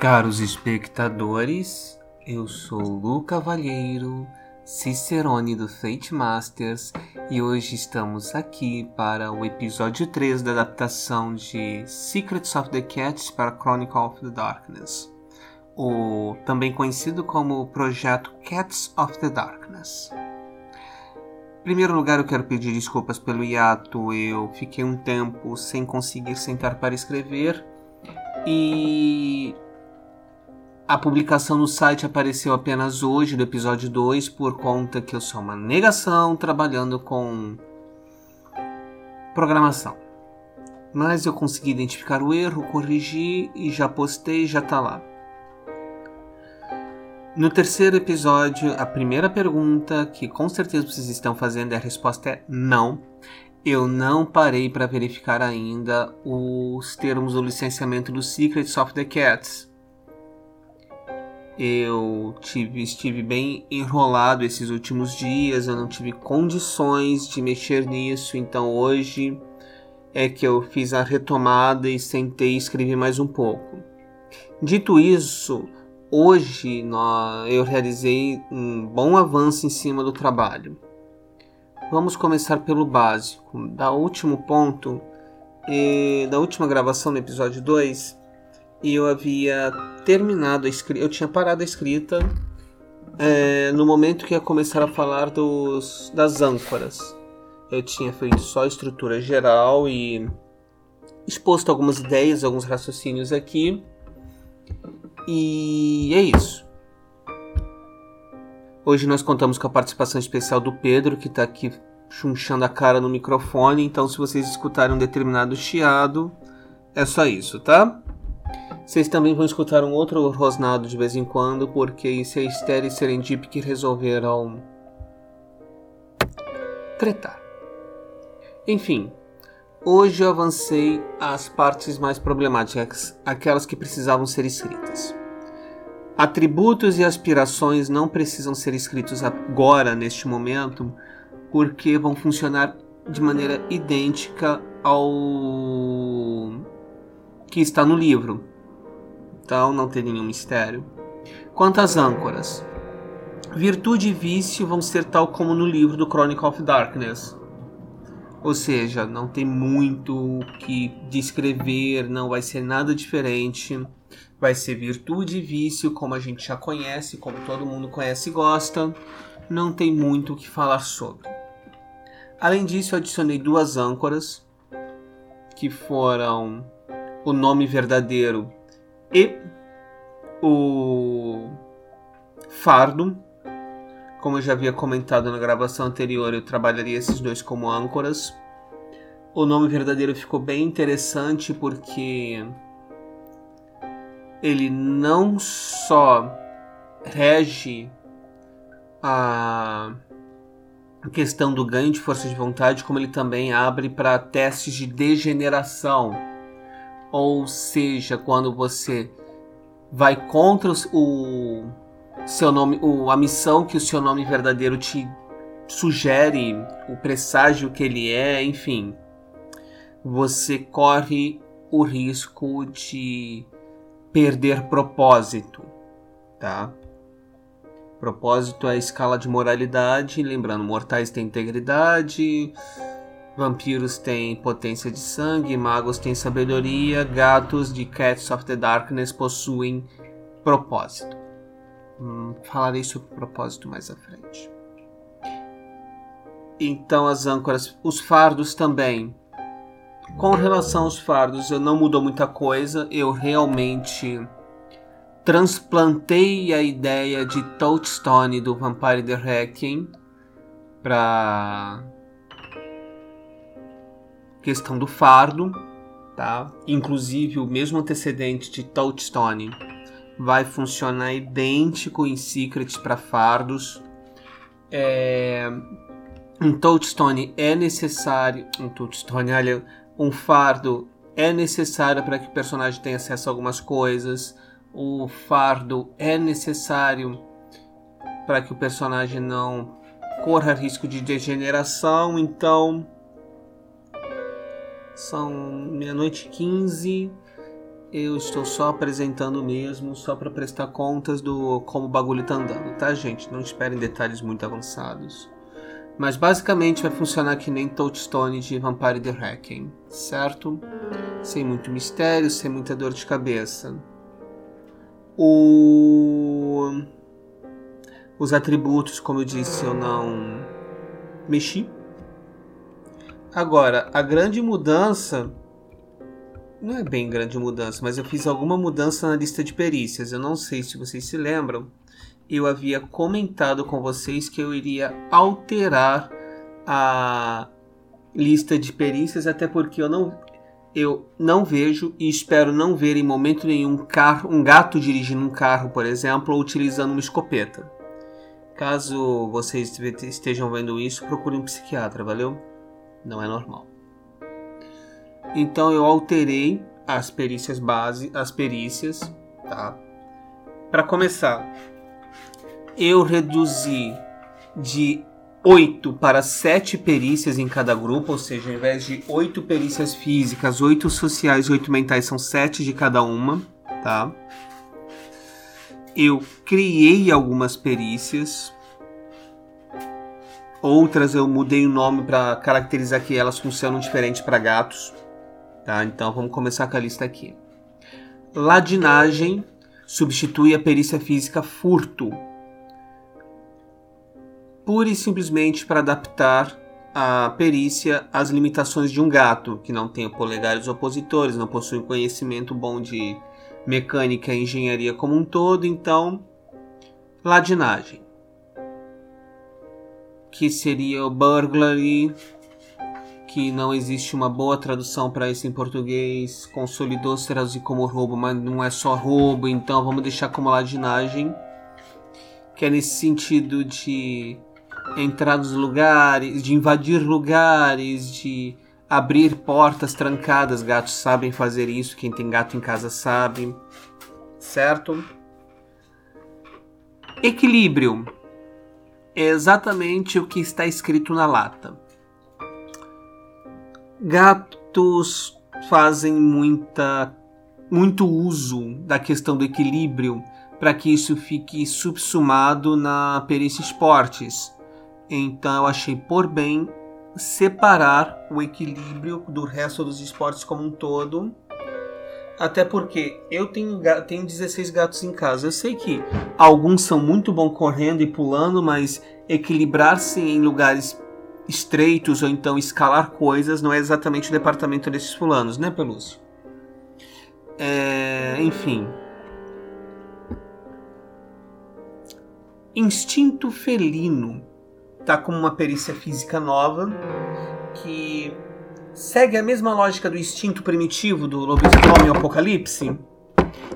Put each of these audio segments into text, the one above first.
Caros espectadores, eu sou Lu Cavalheiro, Cicerone do Fate Masters e hoje estamos aqui para o episódio 3 da adaptação de Secrets of the Cats para Chronicle of the Darkness, o também conhecido como projeto Cats of the Darkness. Em primeiro lugar, eu quero pedir desculpas pelo hiato, eu fiquei um tempo sem conseguir sentar para escrever e a publicação no site apareceu apenas hoje, do episódio 2, por conta que eu sou uma negação trabalhando com programação. Mas eu consegui identificar o erro, corrigi e já postei, já tá lá. No terceiro episódio, a primeira pergunta que com certeza vocês estão fazendo, a resposta é não. Eu não parei para verificar ainda os termos do licenciamento do Secrets of the Cats eu tive, estive bem enrolado esses últimos dias, eu não tive condições de mexer nisso, então hoje é que eu fiz a retomada e sentei e escrevi mais um pouco. Dito isso, hoje eu realizei um bom avanço em cima do trabalho. Vamos começar pelo básico. Da último ponto, da última gravação do episódio 2, e eu havia terminado a escrita, eu tinha parado a escrita é, no momento que ia começar a falar dos, das âncoras. Eu tinha feito só a estrutura geral e exposto algumas ideias, alguns raciocínios aqui. E é isso. Hoje nós contamos com a participação especial do Pedro, que está aqui chunchando a cara no microfone. Então, se vocês escutarem um determinado chiado, é só isso, tá? Vocês também vão escutar um outro rosnado de vez em quando, porque isso é Esther e Serendip que resolveram tretar. Enfim, hoje eu avancei às partes mais problemáticas, aquelas que precisavam ser escritas. Atributos e aspirações não precisam ser escritos agora, neste momento, porque vão funcionar de maneira idêntica ao que está no livro não tem nenhum mistério. Quanto às âncoras, virtude e vício vão ser tal como no livro do Chronicle of Darkness. Ou seja, não tem muito que descrever, não vai ser nada diferente. Vai ser virtude e vício, como a gente já conhece, como todo mundo conhece e gosta. Não tem muito o que falar sobre. Além disso, adicionei duas âncoras, que foram o nome verdadeiro e o fardo. Como eu já havia comentado na gravação anterior, eu trabalharia esses dois como âncoras. O nome verdadeiro ficou bem interessante porque ele não só rege a questão do ganho de força de vontade, como ele também abre para testes de degeneração ou seja, quando você vai contra o seu nome, o, a missão que o seu nome verdadeiro te sugere, o presságio que ele é, enfim, você corre o risco de perder propósito, tá? Propósito é a escala de moralidade, lembrando, mortais têm integridade, Vampiros têm potência de sangue, magos têm sabedoria, gatos de Cats of the Darkness possuem propósito. Hum, falarei sobre propósito mais à frente. Então as âncoras, os fardos também. Com relação aos fardos, eu não mudou muita coisa. Eu realmente transplantei a ideia de Touchstone do Vampire the Requiem para questão do fardo, tá? Inclusive o mesmo antecedente de Touchstone vai funcionar idêntico em Secret para fardos. É... Um Touchstone é necessário, um Touchstone, olha, um fardo é necessário para que o personagem tenha acesso a algumas coisas. O fardo é necessário para que o personagem não corra risco de degeneração, então são meia-noite e 15. Eu estou só apresentando mesmo, só para prestar contas do como o bagulho tá andando, tá, gente? Não esperem detalhes muito avançados. Mas basicamente vai funcionar que nem Touchstone de Vampire the Hacking, certo? Sem muito mistério, sem muita dor de cabeça. O... Os atributos, como eu disse, eu não mexi. Agora, a grande mudança não é bem grande mudança, mas eu fiz alguma mudança na lista de perícias. Eu não sei se vocês se lembram. Eu havia comentado com vocês que eu iria alterar a lista de perícias, até porque eu não, eu não vejo e espero não ver em momento nenhum carro, um gato dirigindo um carro, por exemplo, ou utilizando uma escopeta. Caso vocês estejam vendo isso, procure um psiquiatra, valeu? Não é normal. Então eu alterei as perícias base, as perícias, tá? Para começar, eu reduzi de 8 para 7 perícias em cada grupo, ou seja, ao invés de 8 perícias físicas, 8 sociais e 8 mentais, são 7 de cada uma, tá? Eu criei algumas perícias, outras eu mudei o nome para caracterizar que elas funcionam diferente para gatos. Tá? Então vamos começar com a lista aqui. Ladinagem substitui a perícia física furto, pura e simplesmente para adaptar a perícia às limitações de um gato, que não tem polegares opositores, não possui conhecimento bom de mecânica e engenharia como um todo, então ladinagem, que seria o burglary, que não existe uma boa tradução para isso em português. Consolidou se traduzir como roubo, mas não é só roubo, então vamos deixar como ladinagem. Que é nesse sentido de entrar nos lugares, de invadir lugares, de abrir portas trancadas. Gatos sabem fazer isso, quem tem gato em casa sabe, certo? Equilíbrio é exatamente o que está escrito na lata. Gatos fazem muita, muito uso da questão do equilíbrio para que isso fique subsumado na perícia esportes. Então eu achei por bem separar o equilíbrio do resto dos esportes como um todo. Até porque eu tenho, tenho 16 gatos em casa. Eu sei que alguns são muito bons correndo e pulando, mas equilibrar-se em lugares estreitos ou então escalar coisas não é exatamente o departamento desses fulanos, né, Pelúcio? É, enfim. Instinto felino tá como uma perícia física nova que segue a mesma lógica do instinto primitivo do lobisomem apocalipse,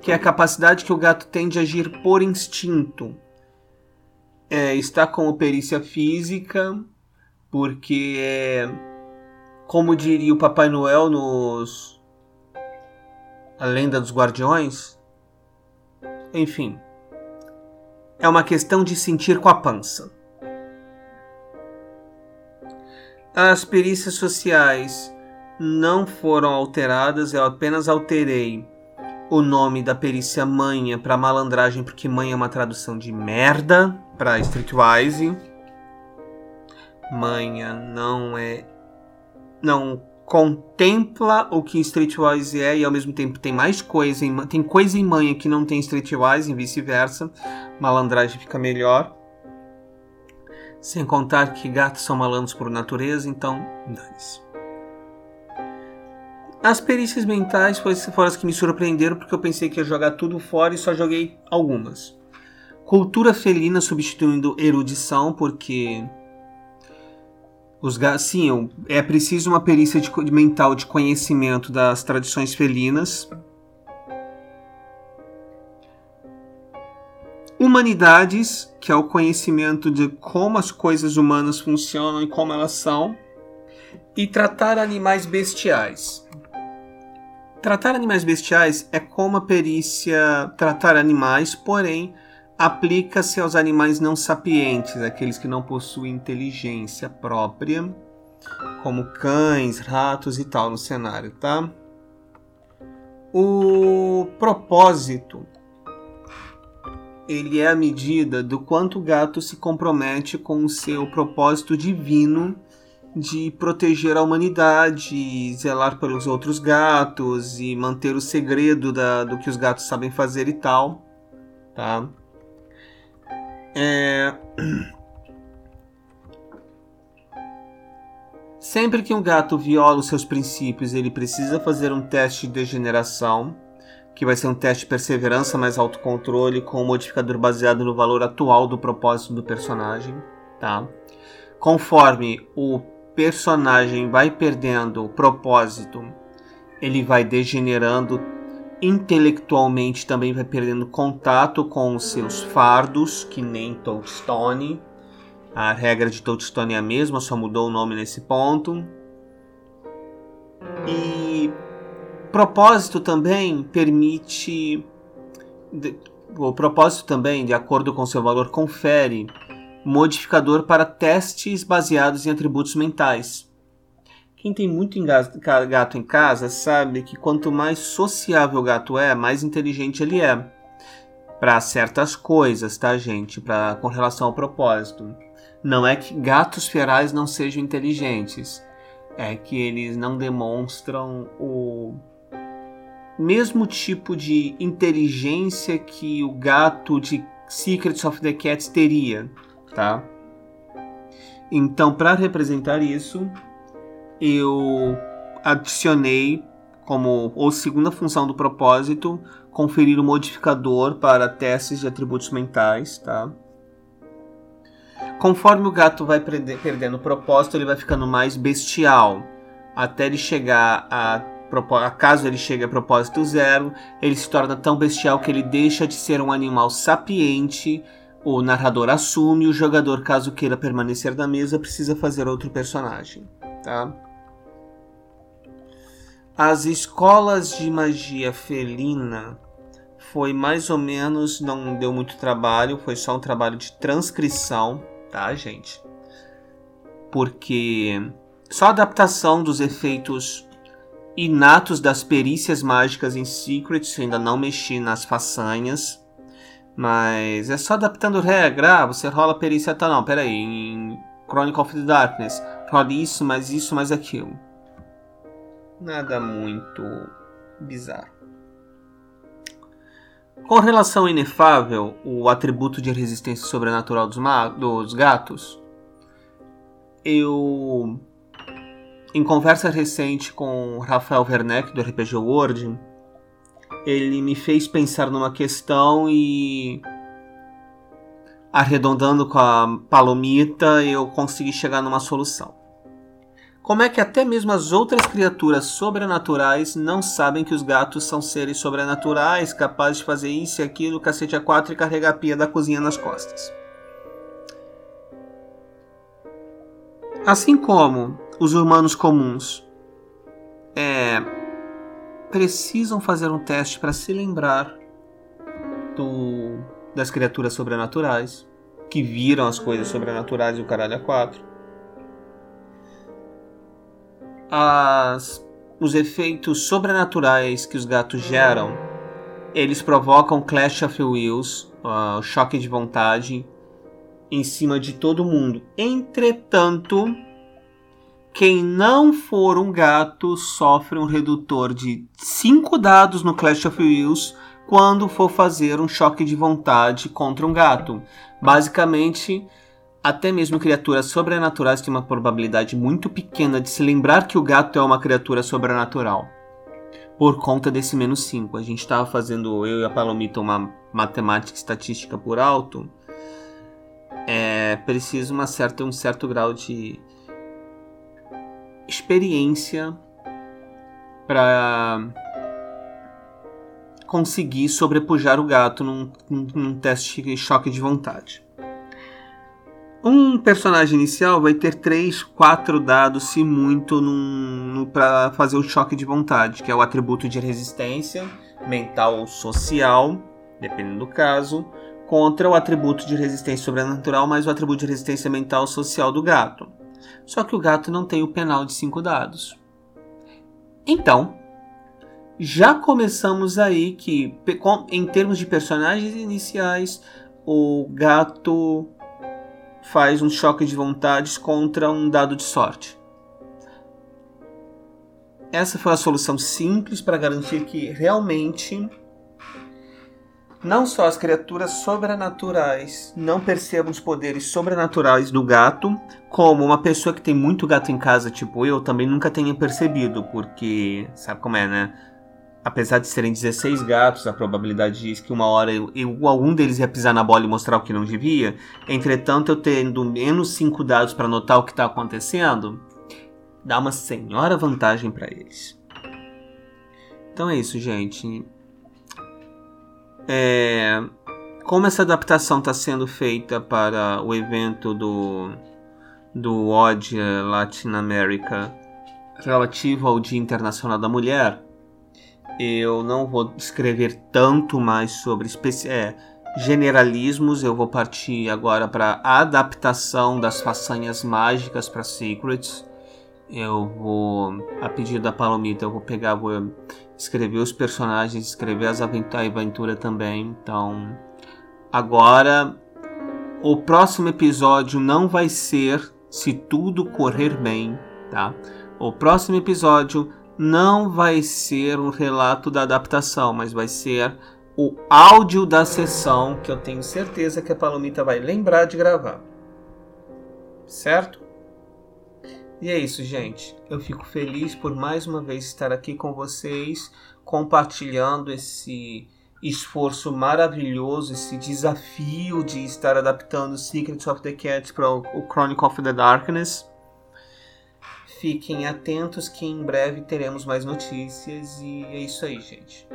que é a capacidade que o gato tem de agir por instinto. É, está como perícia física porque, como diria o Papai Noel nos A Lenda dos Guardiões, enfim, é uma questão de sentir com a pança. As perícias sociais não foram alteradas, eu apenas alterei o nome da perícia manha para malandragem, porque manha é uma tradução de merda para Streetwise manha, não é. não contempla o que Streetwise é e ao mesmo tempo tem mais coisa em, tem coisa em manha que não tem Streetwise e vice-versa. Malandragem fica melhor. Sem contar que gatos são malandros por natureza, então dane-se. As perícias mentais foram as que me surpreenderam porque eu pensei que ia jogar tudo fora e só joguei algumas. Cultura felina substituindo erudição, porque os sim, é preciso uma perícia de mental de conhecimento das tradições felinas. Humanidades, que é o conhecimento de como as coisas humanas funcionam e como elas são. E tratar animais bestiais. Tratar animais bestiais é como a perícia tratar animais, porém aplica-se aos animais não sapientes, aqueles que não possuem inteligência própria, como cães, ratos e tal no cenário, tá? O propósito ele é a medida do quanto o gato se compromete com o seu propósito divino de proteger a humanidade, zelar pelos outros gatos e manter o segredo da, do que os gatos sabem fazer e tal, tá? É... Sempre que um gato viola os seus princípios, ele precisa fazer um teste de degeneração que vai ser um teste de perseverança mais autocontrole com um modificador baseado no valor atual do propósito do personagem, tá? Conforme o personagem vai perdendo o propósito, ele vai degenerando intelectualmente, também vai perdendo contato com os seus fardos, que nem Touchstone. A regra de Touchstone é a mesma, só mudou o nome nesse ponto. E propósito também permite. O propósito também, de acordo com seu valor, confere modificador para testes baseados em atributos mentais. Quem tem muito gato em casa sabe que quanto mais sociável o gato é, mais inteligente ele é. Para certas coisas, tá, gente? Pra, com relação ao propósito. Não é que gatos ferais não sejam inteligentes. É que eles não demonstram o mesmo tipo de inteligência que o gato de Secrets of the Cats teria, tá? Então, para representar isso, eu adicionei como ou segunda função do propósito conferir o modificador para testes de atributos mentais, tá? Conforme o gato vai perdendo o propósito, ele vai ficando mais bestial, até ele chegar a caso ele chegue a propósito zero, ele se torna tão bestial que ele deixa de ser um animal sapiente. O narrador assume, o jogador, caso queira permanecer na mesa, precisa fazer outro personagem. Tá? As escolas de magia felina foi mais ou menos, não deu muito trabalho, foi só um trabalho de transcrição, tá, gente? Porque só adaptação dos efeitos inatos das perícias mágicas em Secrets, ainda não mexi nas façanhas. Mas é só adaptando regra, ah, você rola perícia tal, não, peraí, em Chronicle of the Darkness, rola isso, mais isso, mais aquilo. Nada muito bizarro. Com relação ao inefável, o atributo de resistência sobrenatural dos, dos gatos, eu em conversa recente com Rafael Werneck do RPG World, ele me fez pensar numa questão e arredondando com a palomita, eu consegui chegar numa solução. Como é que até mesmo as outras criaturas sobrenaturais não sabem que os gatos são seres sobrenaturais, capazes de fazer isso e aquilo, cacete a quatro e carregar a pia da cozinha nas costas? Assim como os humanos comuns é, precisam fazer um teste para se lembrar do, das criaturas sobrenaturais que viram as coisas sobrenaturais e o caralho a quatro. As, os efeitos sobrenaturais que os gatos geram, eles provocam clash of wills, uh, choque de vontade em cima de todo mundo. Entretanto, quem não for um gato sofre um redutor de 5 dados no Clash of Wills quando for fazer um choque de vontade contra um gato. Basicamente, até mesmo criaturas sobrenaturais têm uma probabilidade muito pequena de se lembrar que o gato é uma criatura sobrenatural. Por conta desse menos 5. A gente estava fazendo, eu e a Palomita, uma matemática estatística por alto. É preciso uma certa, um certo grau de experiência para conseguir sobrepujar o gato num, num, num, teste de choque de vontade. Um personagem inicial vai ter 3, 4 dados, se muito, para fazer o choque de vontade, que é o atributo de resistência mental ou social, dependendo do caso, contra o atributo de resistência sobrenatural mais o atributo de resistência mental ou social do gato. Só que o gato não tem o penal de 5 dados. Então, já começamos aí que, em termos de personagens iniciais, o gato faz um choque de vontades contra um dado de sorte. Essa foi a solução simples para garantir que realmente não só as criaturas sobrenaturais não percebam os poderes sobrenaturais do gato, como uma pessoa que tem muito gato em casa, tipo eu, também nunca tenha percebido, porque sabe como é, né? Apesar de serem 16 gatos, a probabilidade diz que uma hora eu, eu, algum deles ia pisar na bola e mostrar o que não devia. Entretanto, eu tendo menos 5 dados para notar o que está acontecendo, dá uma senhora vantagem para eles. Então é isso, gente. É, como essa adaptação está sendo feita para o evento do, do OD Latin America relativo ao Dia Internacional da Mulher, eu não vou escrever tanto mais sobre é, generalismos, eu vou partir agora para adaptação das façanhas mágicas para Secrets. Eu vou, a pedido da Palomita, eu vou pegar, vou escrever os personagens, escrever as aventura, a aventura também. Então, agora o próximo episódio não vai ser se tudo correr bem, tá? O próximo episódio não vai ser um relato da adaptação, mas vai ser o áudio da sessão que eu tenho certeza que a Palomita vai lembrar de gravar. Certo? E é isso, gente. Eu fico feliz por mais uma vez estar aqui com vocês, compartilhando esse esforço maravilhoso, esse desafio de estar adaptando Secrets of the Cat para o Chronicle of the Darkness. Fiquem atentos que em breve teremos mais notícias e é isso aí, gente.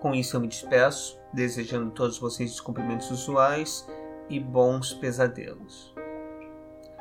Com isso eu me despeço, desejando a todos vocês descumprimentos usuais e bons pesadelos.